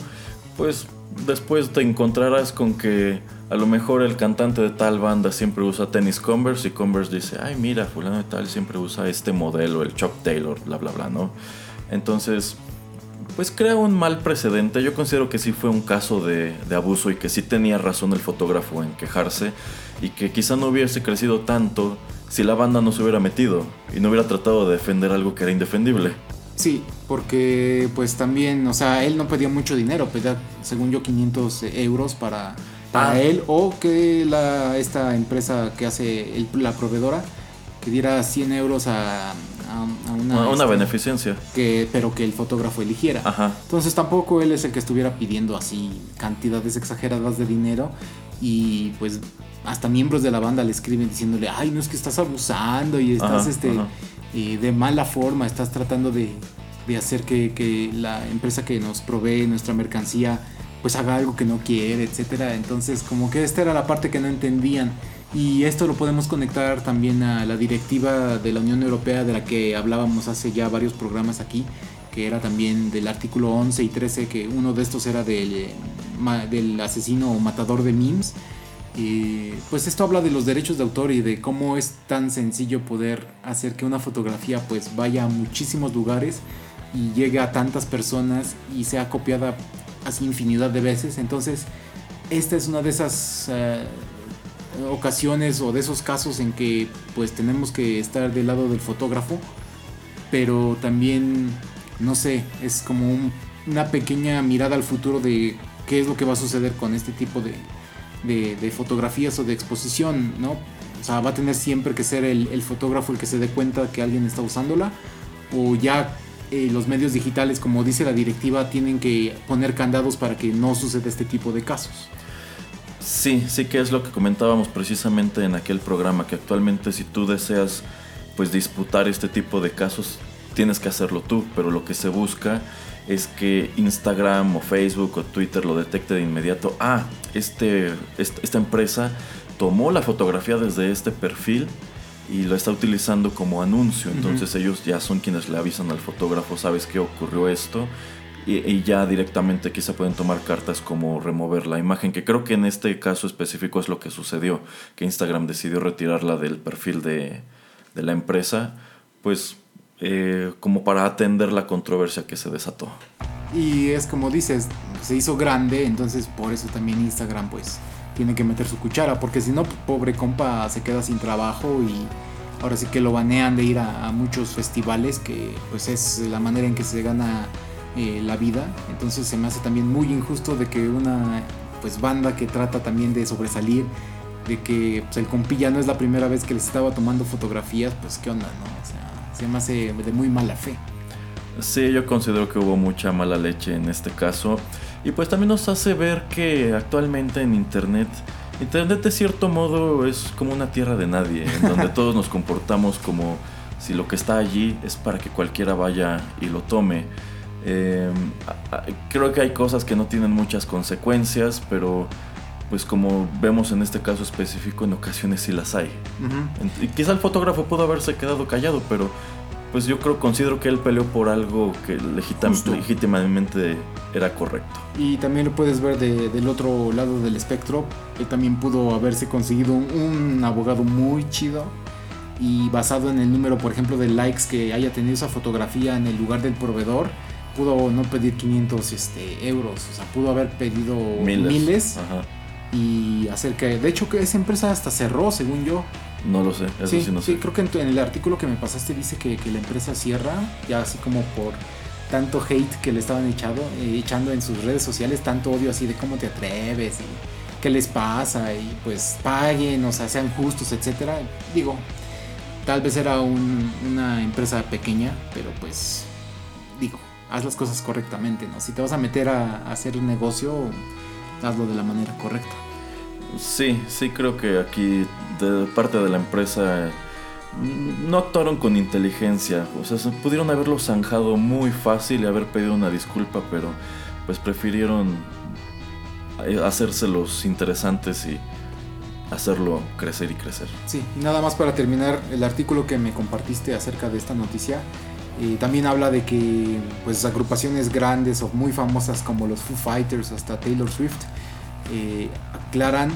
pues después te encontrarás con que a lo mejor el cantante de tal banda siempre usa tenis Converse y Converse dice, ay mira, fulano de tal siempre usa este modelo, el Chuck Taylor, bla bla bla, ¿no? Entonces, pues crea un mal precedente. Yo considero que sí fue un caso de, de abuso y que sí tenía razón el fotógrafo en quejarse y que quizá no hubiese crecido tanto si la banda no se hubiera metido y no hubiera tratado de defender algo que era indefendible. Sí, porque pues también, o sea, él no pedía mucho dinero, pedía, según yo, 500 euros para, para ah. él o que la, esta empresa que hace la proveedora que diera 100 euros a, una, una este, beneficencia. Que, pero que el fotógrafo eligiera. Ajá. Entonces tampoco él es el que estuviera pidiendo así cantidades exageradas de dinero y pues hasta miembros de la banda le escriben diciéndole, ay, no es que estás abusando y estás este de mala forma, estás tratando de, hacer que, la empresa que nos provee nuestra mercancía pues haga algo que no quiere, etcétera. Entonces, como que esta era la parte que no entendían. Y esto lo podemos conectar también a la directiva de la Unión Europea de la que hablábamos hace ya varios programas aquí, que era también del artículo 11 y 13, que uno de estos era del, del asesino o matador de memes y pues esto habla de los derechos de autor y de cómo es tan sencillo poder hacer que una fotografía pues vaya a muchísimos lugares y llegue a tantas personas y sea copiada así infinidad de veces. Entonces, esta es una de esas eh, ocasiones o de esos casos en que pues tenemos que estar del lado del fotógrafo, pero también, no sé, es como una pequeña mirada al futuro de qué es lo que va a suceder con este tipo de, de, fotografías o de exposición, ¿no? O sea, va a tener siempre que ser el, fotógrafo el que se dé cuenta que alguien está usándola o ya eh, los medios digitales, como dice la directiva, tienen que poner candados para que no suceda este tipo de casos. Sí, sí que es lo que comentábamos precisamente en aquel programa, que actualmente si tú deseas pues disputar este tipo de casos, tienes que hacerlo tú, pero lo que se busca es que Instagram o Facebook o Twitter lo detecte de inmediato. Ah, este, esta empresa tomó la fotografía desde este perfil y lo está utilizando como anuncio. Entonces ellos ya son quienes le avisan al fotógrafo, sabes que ocurrió esto. Y, ya directamente quizá pueden tomar cartas como remover la imagen, que creo que en este caso específico es lo que sucedió, que Instagram decidió retirarla del perfil de, de la empresa, pues eh, como para atender la controversia que se desató. Y es como dices, se hizo grande, entonces por eso también Instagram pues tiene que meter su cuchara, porque si no, pobre compa se queda sin trabajo y ahora sí que lo banean de ir a, muchos festivales, que pues es la manera en que se gana eh, la vida. Entonces se me hace también muy injusto de que una pues banda que trata también de sobresalir, de que pues, el compilla no es la primera vez que les estaba tomando fotografías, pues qué onda, ¿no? O sea, se me hace de muy mala fe. Sí, yo considero que hubo mucha mala leche en este caso. Y pues también nos hace ver que actualmente en Internet, Internet de cierto modo es como una tierra de nadie, en [laughs] donde todos nos comportamos como si lo que está allí es para que cualquiera vaya y lo tome. Em, creo que hay cosas que no tienen muchas consecuencias, pero pues como vemos en este caso específico, en ocasiones sí las hay. Y quizá el fotógrafo pudo haberse quedado callado, pero pues yo creo, considero que él peleó por algo que legítimamente era correcto. Y también lo puedes ver del otro lado del espectro. Él también pudo haberse conseguido un, abogado muy chido y basado en el número, por ejemplo, de likes que haya tenido esa fotografía en el lugar del proveedor, pudo no pedir 500 este, euros, o sea, pudo haber pedido miles, y hacer que, de hecho, que esa empresa hasta cerró, según yo. No lo sé, eso sí, no sé. Sí, creo que en, el artículo que me pasaste dice que, la empresa cierra, ya así como por tanto hate que le estaban echado, eh, echando en sus redes sociales, tanto odio así de cómo te atreves y qué les pasa y pues paguen, o sea, sean justos, etcétera. Digo, tal vez era una empresa pequeña, pero pues digo, haz las cosas correctamente, ¿no? Si te vas a meter a hacer un negocio, hazlo de la manera correcta. Sí, sí creo que aquí de parte de la empresa no actuaron con inteligencia. O sea, pudieron haberlo zanjado muy fácil y haber pedido una disculpa, pero pues prefirieron eh, hacérselos interesantes y hacerlo crecer y crecer. Sí, nada más para terminar el artículo que me compartiste acerca de esta noticia. También habla de que pues agrupaciones grandes o muy famosas como los Foo Fighters hasta Taylor Swift eh, aclaran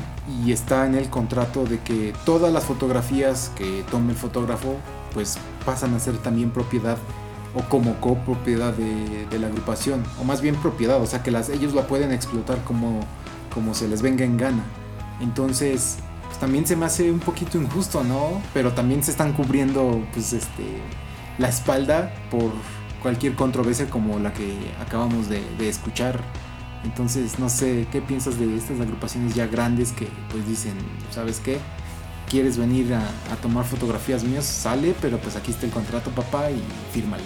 y está en el contrato de que todas las fotografías que tome el fotógrafo pues pasan a ser también propiedad o como copropiedad de, de la agrupación o más bien propiedad o sea que las, ellos la pueden explotar como, como se les venga en gana. Entonces pues, también se me hace un poquito injusto no pero también se están cubriendo pues este la espalda por cualquier controversia como la que acabamos de, de escuchar entonces, no sé, ¿qué piensas de estas agrupaciones ya grandes que pues dicen, ¿sabes qué? ¿Quieres venir a, tomar fotografías mías? Sale, pero pues aquí está el contrato, papá, y fírmale.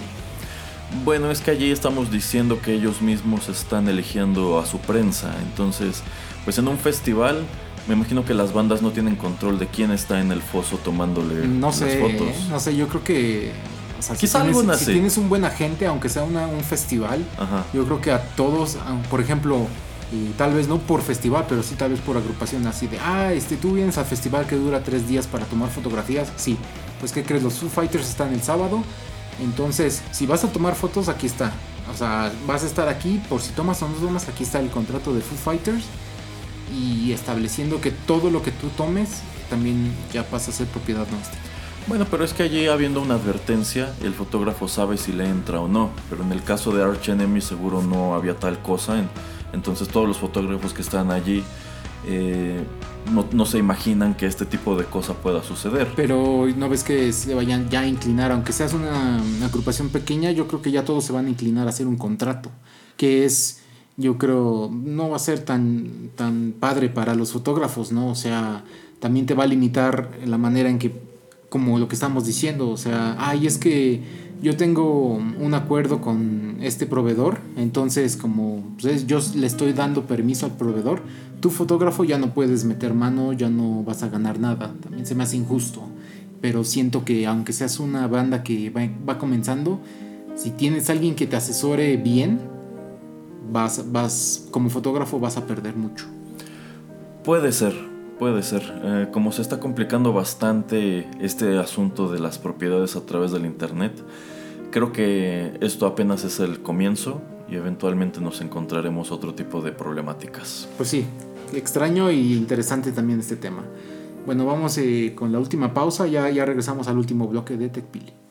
Bueno, es que allí estamos diciendo que ellos mismos están eligiendo a su prensa. Entonces, pues en un festival, me imagino que las bandas no tienen control de quién está en el foso tomándole no las fotos. No sé, yo creo que o sea, si, tienes, si tienes, un buen agente, aunque sea un festival, yo creo que a todos, por ejemplo, y tal vez no por festival, pero sí tal vez por agrupación así de, ah, este, tú vienes al festival que dura tres días para tomar fotografías, sí, pues ¿qué crees? Los Foo Fighters están el sábado, entonces si vas a tomar fotos, aquí está, o sea, vas a estar aquí, por si tomas o no tomas, aquí está el contrato de Foo Fighters. Y estableciendo que todo lo que tú tomes también ya pasa a ser propiedad nuestra. Bueno, pero es que allí habiendo una advertencia, el fotógrafo sabe si le entra o no. Pero en el caso de Arch Enemy seguro no había tal cosa. Entonces todos los fotógrafos que están allí eh, no, se imaginan que este tipo de cosa pueda suceder. Pero no ves que se vayan ya a inclinar, aunque seas una, una agrupación pequeña, yo creo que ya todos se van a inclinar a hacer un contrato. Que es, yo creo, no va a ser tan, tan padre para los fotógrafos, ¿no? O sea, también te va a limitar la manera en que como lo que estamos diciendo, o sea, ay, es que yo tengo un acuerdo con este proveedor, entonces como pues, yo le estoy dando permiso al proveedor, tu fotógrafo ya no puedes meter mano, ya no vas a ganar nada, también se me hace injusto, pero siento que aunque seas una banda que va, va comenzando, si tienes alguien que te asesore bien, vas, vas, como fotógrafo vas a perder mucho. Puede ser, puede ser. Eh, como se está complicando bastante este asunto de las propiedades a través del Internet, creo que esto apenas es el comienzo y eventualmente nos encontraremos otro tipo de problemáticas. Pues sí, extraño y interesante también este tema. Bueno, vamos eh, con la última pausa, ya, ya regresamos al último bloque de TechPili.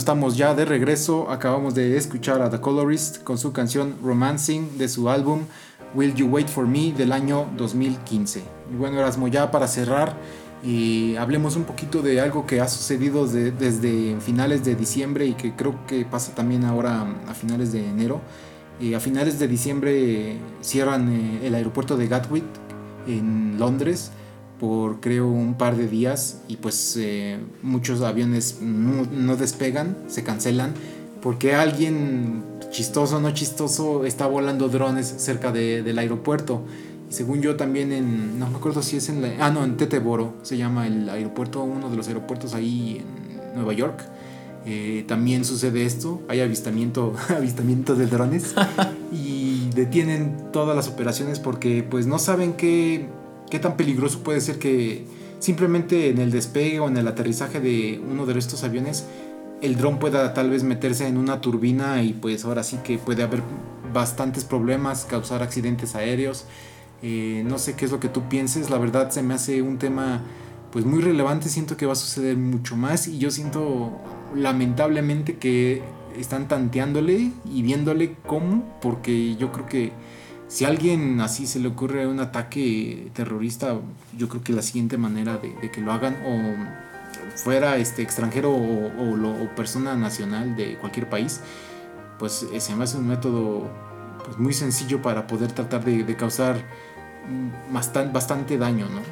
Estamos ya de regreso. Acabamos de escuchar a The Colorist con su canción Romancing de su álbum Will You Wait for Me del año 2015. Y bueno, Erasmo, ya para cerrar, Y hablemos un poquito de algo que ha sucedido desde finales de diciembre y que creo que pasa también ahora a finales de enero. a finales de diciembre cierran eh, el aeropuerto de Gatwick en Londres por creo un par de días y pues eh, muchos aviones no, despegan, se cancelan porque alguien chistoso o no chistoso está volando drones cerca del aeropuerto. Y según yo también en, no me acuerdo si es en la, ah no, en Teteboro se llama el aeropuerto, uno de los aeropuertos ahí en Nueva York. Eh, también sucede esto, hay avistamiento, [laughs] avistamiento de drones [laughs] y detienen todas las operaciones porque pues no saben qué qué tan peligroso puede ser que simplemente en el despegue o en el aterrizaje de uno de estos aviones el dron pueda tal vez meterse en una turbina y pues ahora sí que puede haber bastantes problemas, causar accidentes aéreos. Eh, no sé qué es lo que tú pienses, la verdad se me hace un tema pues muy relevante, siento que va a suceder mucho más y yo siento lamentablemente que están tanteándole y viéndole cómo, porque yo creo que si a alguien así se le ocurre un ataque terrorista, yo creo que la siguiente manera de, que lo hagan, o fuera este extranjero o, persona nacional de cualquier país, pues eh, se me hace un método pues, muy sencillo para poder tratar de, causar bastante, bastante daño, ¿no?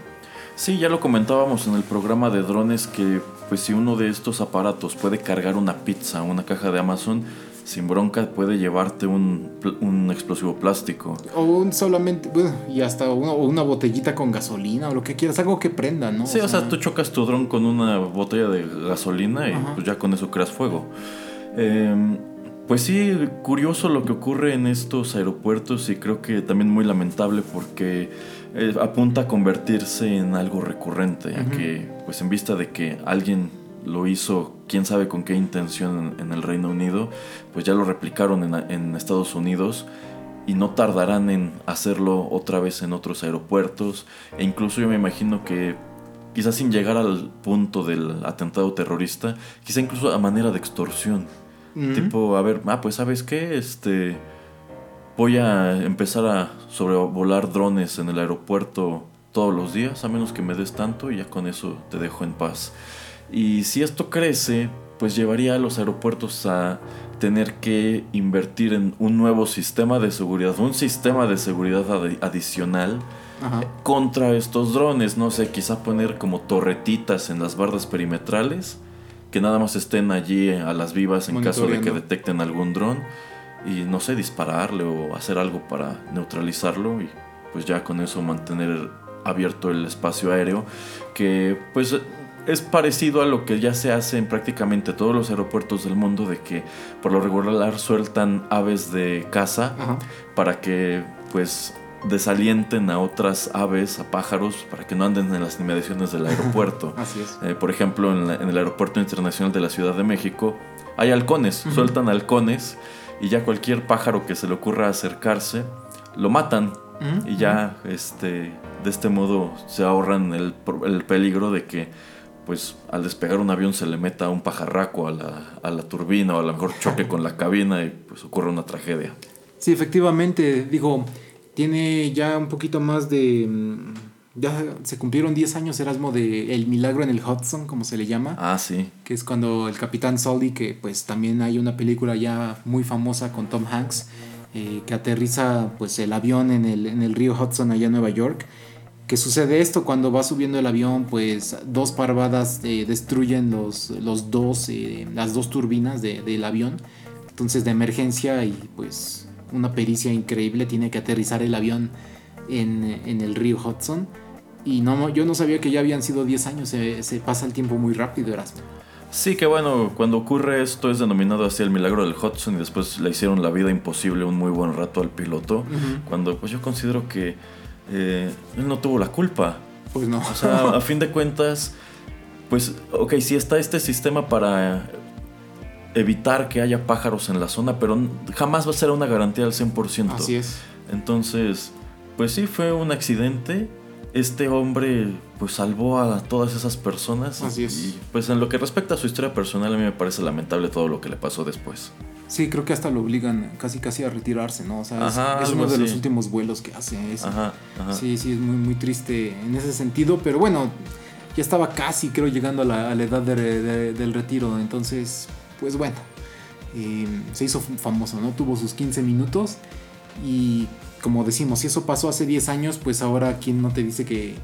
Sí, ya lo comentábamos en el programa de drones que pues si uno de estos aparatos puede cargar una pizza, una caja de Amazon, sin bronca puede llevarte un, un explosivo plástico. O un solamente, bueno, y hasta una, una, botellita con gasolina o lo que quieras, algo que prenda, ¿no? Sí, o, sea, tú chocas tu dron con una botella de gasolina y pues ya con eso creas fuego. Em, pues sí, curioso lo que ocurre en estos aeropuertos y creo que también muy lamentable porque eh, apunta a convertirse en algo recurrente, que pues en vista de que alguien lo hizo, quién sabe con qué intención en, el Reino Unido, pues ya lo replicaron en, Estados Unidos y no tardarán en hacerlo otra vez en otros aeropuertos e incluso yo me imagino que quizás sin llegar al punto del atentado terrorista, quizá incluso a manera de extorsión. Tipo, a ver, ah, pues sabes qué, este, voy a empezar a sobrevolar drones en el aeropuerto todos los días, a menos que me des tanto y ya con eso te dejo en paz. Y si esto crece, pues llevaría a los aeropuertos a tener que invertir en un nuevo sistema de seguridad, un sistema de seguridad adicional contra estos drones. No sé, quizá poner como torretitas en las bardas perimetrales que nada más estén allí a las vivas en caso de que detecten algún dron. Y no sé, dispararle o hacer algo para neutralizarlo y pues ya con eso mantener abierto el espacio aéreo que pues es parecido a lo que ya se hace en prácticamente todos los aeropuertos del mundo, de que por lo regular sueltan aves de caza para que pues desalienten a otras aves, a pájaros, para que no anden en las inmediaciones del [laughs] aeropuerto. Así es. Eh, por ejemplo, en, el Aeropuerto Internacional de la Ciudad de México hay halcones, sueltan halcones y ya cualquier pájaro que se le ocurra acercarse, lo matan. Y ya este, de este modo se ahorran el, el peligro de que pues al despegar un avión se le meta un pajarraco a la, turbina o a lo mejor choque con la cabina y pues ocurre una tragedia. Sí, efectivamente, digo, tiene ya un poquito más de... Mm, ya se cumplieron 10 años Erasmo de El Milagro en el Hudson, como se le llama. Ah, sí. Que es cuando el Capitán Sully, que pues también hay una película ya muy famosa con Tom Hanks, eh, que aterriza pues el avión en el, en el río Hudson allá en Nueva York que sucede esto cuando va subiendo el avión, pues dos parvadas eh, destruyen los, los dos, eh, las dos turbinas del avión. Entonces de emergencia y pues una pericia increíble tiene que aterrizar el avión en, el río Hudson. Y no, yo no sabía que ya habían sido 10 años, se, pasa el tiempo muy rápido, Erasmo. Sí, que bueno, cuando ocurre esto es denominado así el milagro del Hudson y después le hicieron la vida imposible un muy buen rato al piloto. Cuando pues yo considero que eh, él no tuvo la culpa. Pues no. O sea, a fin de cuentas, pues, ok, sí está este sistema para evitar que haya pájaros en la zona, pero jamás va a ser una garantía al 100%. Así es. Entonces, pues sí, fue un accidente. Este hombre, pues, salvó a todas esas personas. Así es. Y, pues, en lo que respecta a su historia personal, a mí me parece lamentable todo lo que le pasó después. Sí, creo que hasta lo obligan casi casi a retirarse, ¿no? O sea, es, uno de los últimos vuelos que hace. Sí, sí, es muy, muy triste en ese sentido, pero bueno, ya estaba casi, creo, llegando a la, edad del retiro. Entonces, pues bueno, eh, se hizo famoso, ¿no? Tuvo sus 15 minutos y como decimos, si eso pasó hace 10 años, pues ahora, ¿quién no te dice que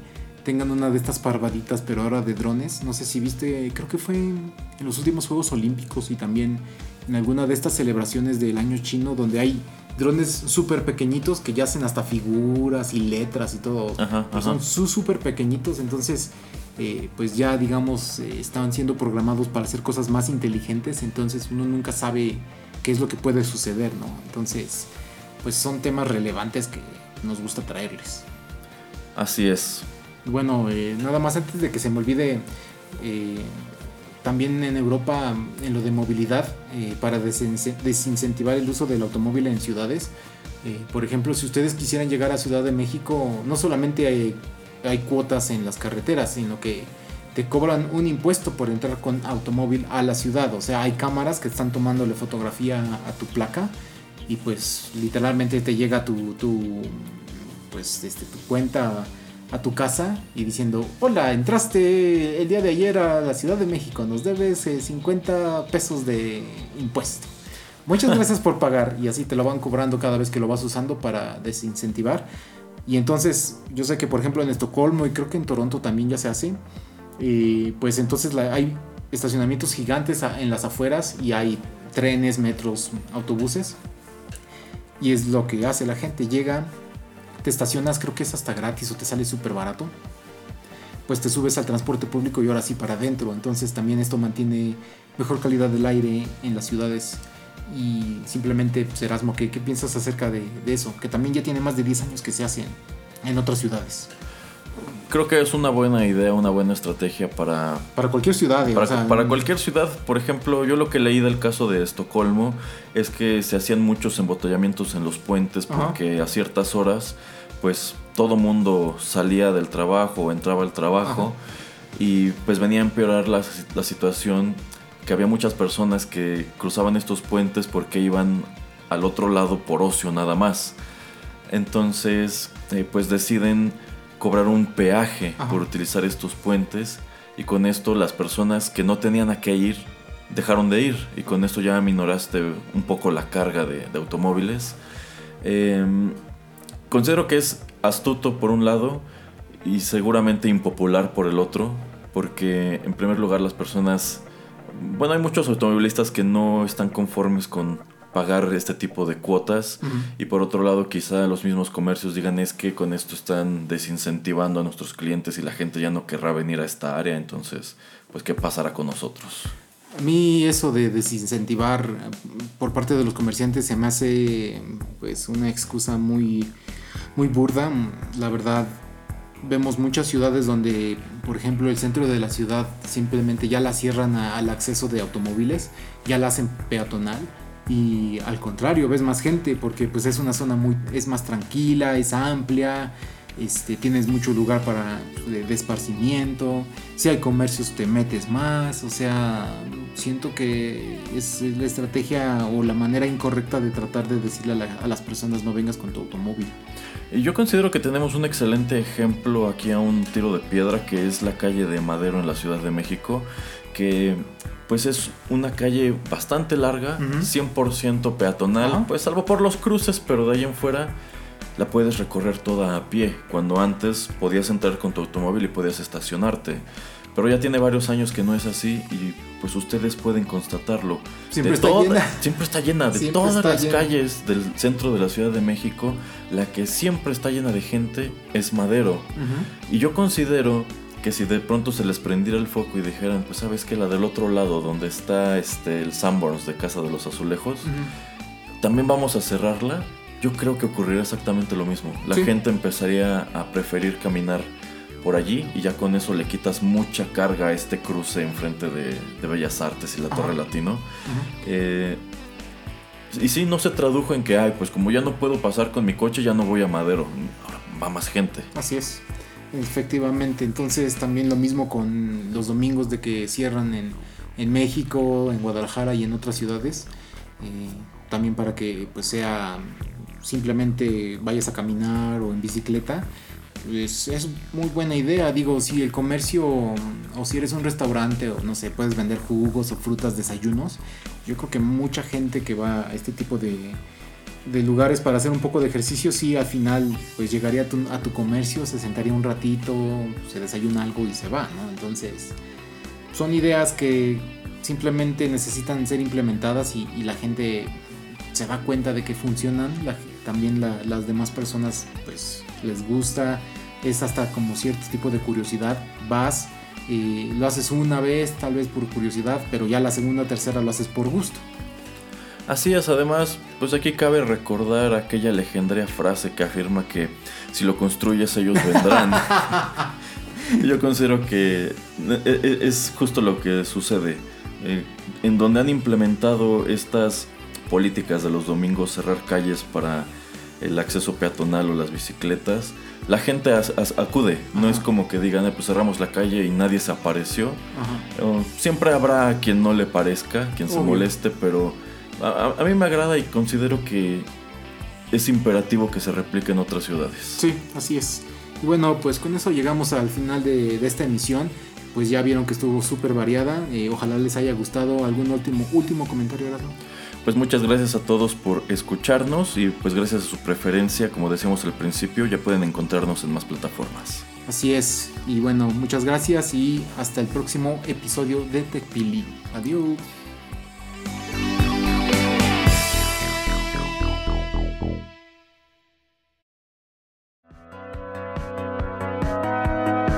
tengan una de estas parvaditas, pero ahora de drones? No sé si viste, creo que fue en los últimos Juegos Olímpicos y también en alguna de estas celebraciones del año chino donde hay drones súper pequeñitos que ya hacen hasta figuras y letras y todo. Son súper pequeñitos, entonces eh, pues ya digamos eh, estaban siendo programados para hacer cosas más inteligentes, entonces uno nunca sabe qué es lo que puede suceder, ¿no? Entonces pues son temas relevantes que nos gusta traerles. Así es. Bueno, eh, nada más antes de que se me olvide también en Europa en lo de movilidad eh, para desincentivar el uso del automóvil en ciudades. Eh, por ejemplo, si ustedes quisieran llegar a Ciudad de México, no solamente hay, hay, cuotas en las carreteras, sino que te cobran un impuesto por entrar con automóvil a la ciudad. O sea, hay cámaras que están tomándole fotografía a tu placa y pues literalmente te llega tu, tu pues este, tu cuenta a tu casa y diciendo, hola, entraste el día de ayer a la Ciudad de México, nos debes 50 eh, pesos de impuesto. Muchas [laughs] gracias por pagar y así te lo van cobrando cada vez que lo vas usando para desincentivar. Y entonces yo sé que por ejemplo en Estocolmo y creo que en Toronto también ya se hace, y pues entonces hay estacionamientos gigantes en las afueras y hay trenes, metros, autobuses. Y es lo que hace la gente, llega, te estacionas, creo que es hasta gratis o te sale súper barato, pues te subes al transporte público y ahora sí para adentro. Entonces también esto mantiene mejor calidad del aire en las ciudades. Y simplemente, pues Erasmo, ¿qué, qué piensas acerca de, eso? Que también ya tiene más de 10 años que se hace en otras ciudades creo que es una buena idea, una buena estrategia para... Para cualquier ciudad. Para, para, cualquier ciudad. Por ejemplo, yo lo que leí del caso de Estocolmo es que se hacían muchos embotellamientos en los puentes porque a ciertas horas pues todo mundo salía del trabajo o entraba al trabajo y pues venía a empeorar la, la situación que había muchas personas que cruzaban estos puentes porque iban al otro lado por ocio nada más. Entonces, eh, pues deciden cobrar un peaje por utilizar estos puentes y con esto las personas que no tenían a qué ir dejaron de ir y con esto ya aminoraste un poco la carga de, automóviles. Em, considero que es astuto por un lado y seguramente impopular por el otro porque en primer lugar las personas, bueno hay muchos automovilistas que no están conformes con pagar este tipo de cuotas. Y por otro lado quizá los mismos comercios digan es que con esto están desincentivando a nuestros clientes y la gente ya no querrá venir a esta área, entonces pues qué pasará con nosotros. A mí eso de desincentivar por parte de los comerciantes se me hace pues una excusa muy muy burda, la verdad vemos muchas ciudades donde, por ejemplo, el centro de la ciudad simplemente ya la cierran al acceso de automóviles, ya la hacen peatonal y al contrario ves más gente porque pues es una zona muy es más tranquila es amplia este tienes mucho lugar para de, esparcimiento si hay comercios te metes más o sea siento que es la estrategia o la manera incorrecta de tratar de decirle a, a las personas no vengas con tu automóvil yo considero que tenemos un excelente ejemplo aquí a un tiro de piedra que es la calle de Madero en la Ciudad de México que pues es una calle bastante larga, 100% peatonal, pues salvo por los cruces, pero de ahí en fuera la puedes recorrer toda a pie, cuando antes podías entrar con tu automóvil y podías estacionarte. Pero ya tiene varios años que no es así y pues ustedes pueden constatarlo. Siempre está llena. Siempre está llena. De todas las calles del centro de la Ciudad de México, la que siempre está llena de gente es Madero. Y yo considero que si de pronto se les prendiera el foco y dijeran, pues sabes que la del otro lado, donde está este, el Sanborns de Casa de los Azulejos, también vamos a cerrarla, yo creo que ocurriría exactamente lo mismo. La gente empezaría a preferir caminar por allí y ya con eso le quitas mucha carga a este cruce enfrente de, de Bellas Artes y la Torre Latino. Eh, y sí, no se tradujo en que, ay, pues como ya no puedo pasar con mi coche, ya no voy a Madero. Ahora va más gente. Así es. Efectivamente, entonces también lo mismo con los domingos de que cierran en, en México, en Guadalajara y en otras ciudades. Eh, también para que pues sea simplemente vayas a caminar o en bicicleta, es, es, muy buena idea. Digo, si el comercio o si eres un restaurante o no sé, puedes vender jugos o frutas, desayunos, yo creo que mucha gente que va a este tipo de, de lugares para hacer un poco de ejercicio, sí, al final pues llegaría a tu, a tu comercio, se sentaría un ratito, se desayuna algo y se va, ¿no? Entonces, son ideas que simplemente necesitan ser implementadas y, y la gente se da cuenta de que funcionan, la, también la, las demás personas pues les gusta, es hasta como cierto tipo de curiosidad, vas, y lo haces una vez, tal vez por curiosidad, pero ya la segunda tercera lo haces por gusto. Así es, además, pues aquí cabe recordar aquella legendaria frase que afirma que si lo construyes ellos vendrán. [laughs] Yo considero que e, e, es justo lo que sucede. Eh, en donde han implementado estas políticas de los domingos, cerrar calles para el acceso peatonal o las bicicletas, la gente as, as, acude. No es como que digan, eh, pues cerramos la calle y nadie se apareció. Siempre habrá quien no le parezca, quien se moleste, pero a, a, mí me agrada y considero que es imperativo que se replique en otras ciudades. Sí, así es. Y bueno, pues con eso llegamos al final de, de esta emisión. Pues ya vieron que estuvo súper variada. Eh, ojalá les haya gustado. ¿Algún último, último comentario? Pues muchas gracias a todos por escucharnos y pues gracias a su preferencia, como decíamos al principio, ya pueden encontrarnos en más plataformas. Así es. Y bueno, muchas gracias y hasta el próximo episodio de TechPili. Adiós.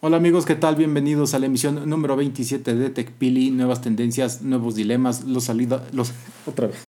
Hola amigos, ¿qué tal? Bienvenidos a la emisión número 27 de TechPili, nuevas tendencias, nuevos dilemas, los salidos, los... [laughs] otra vez.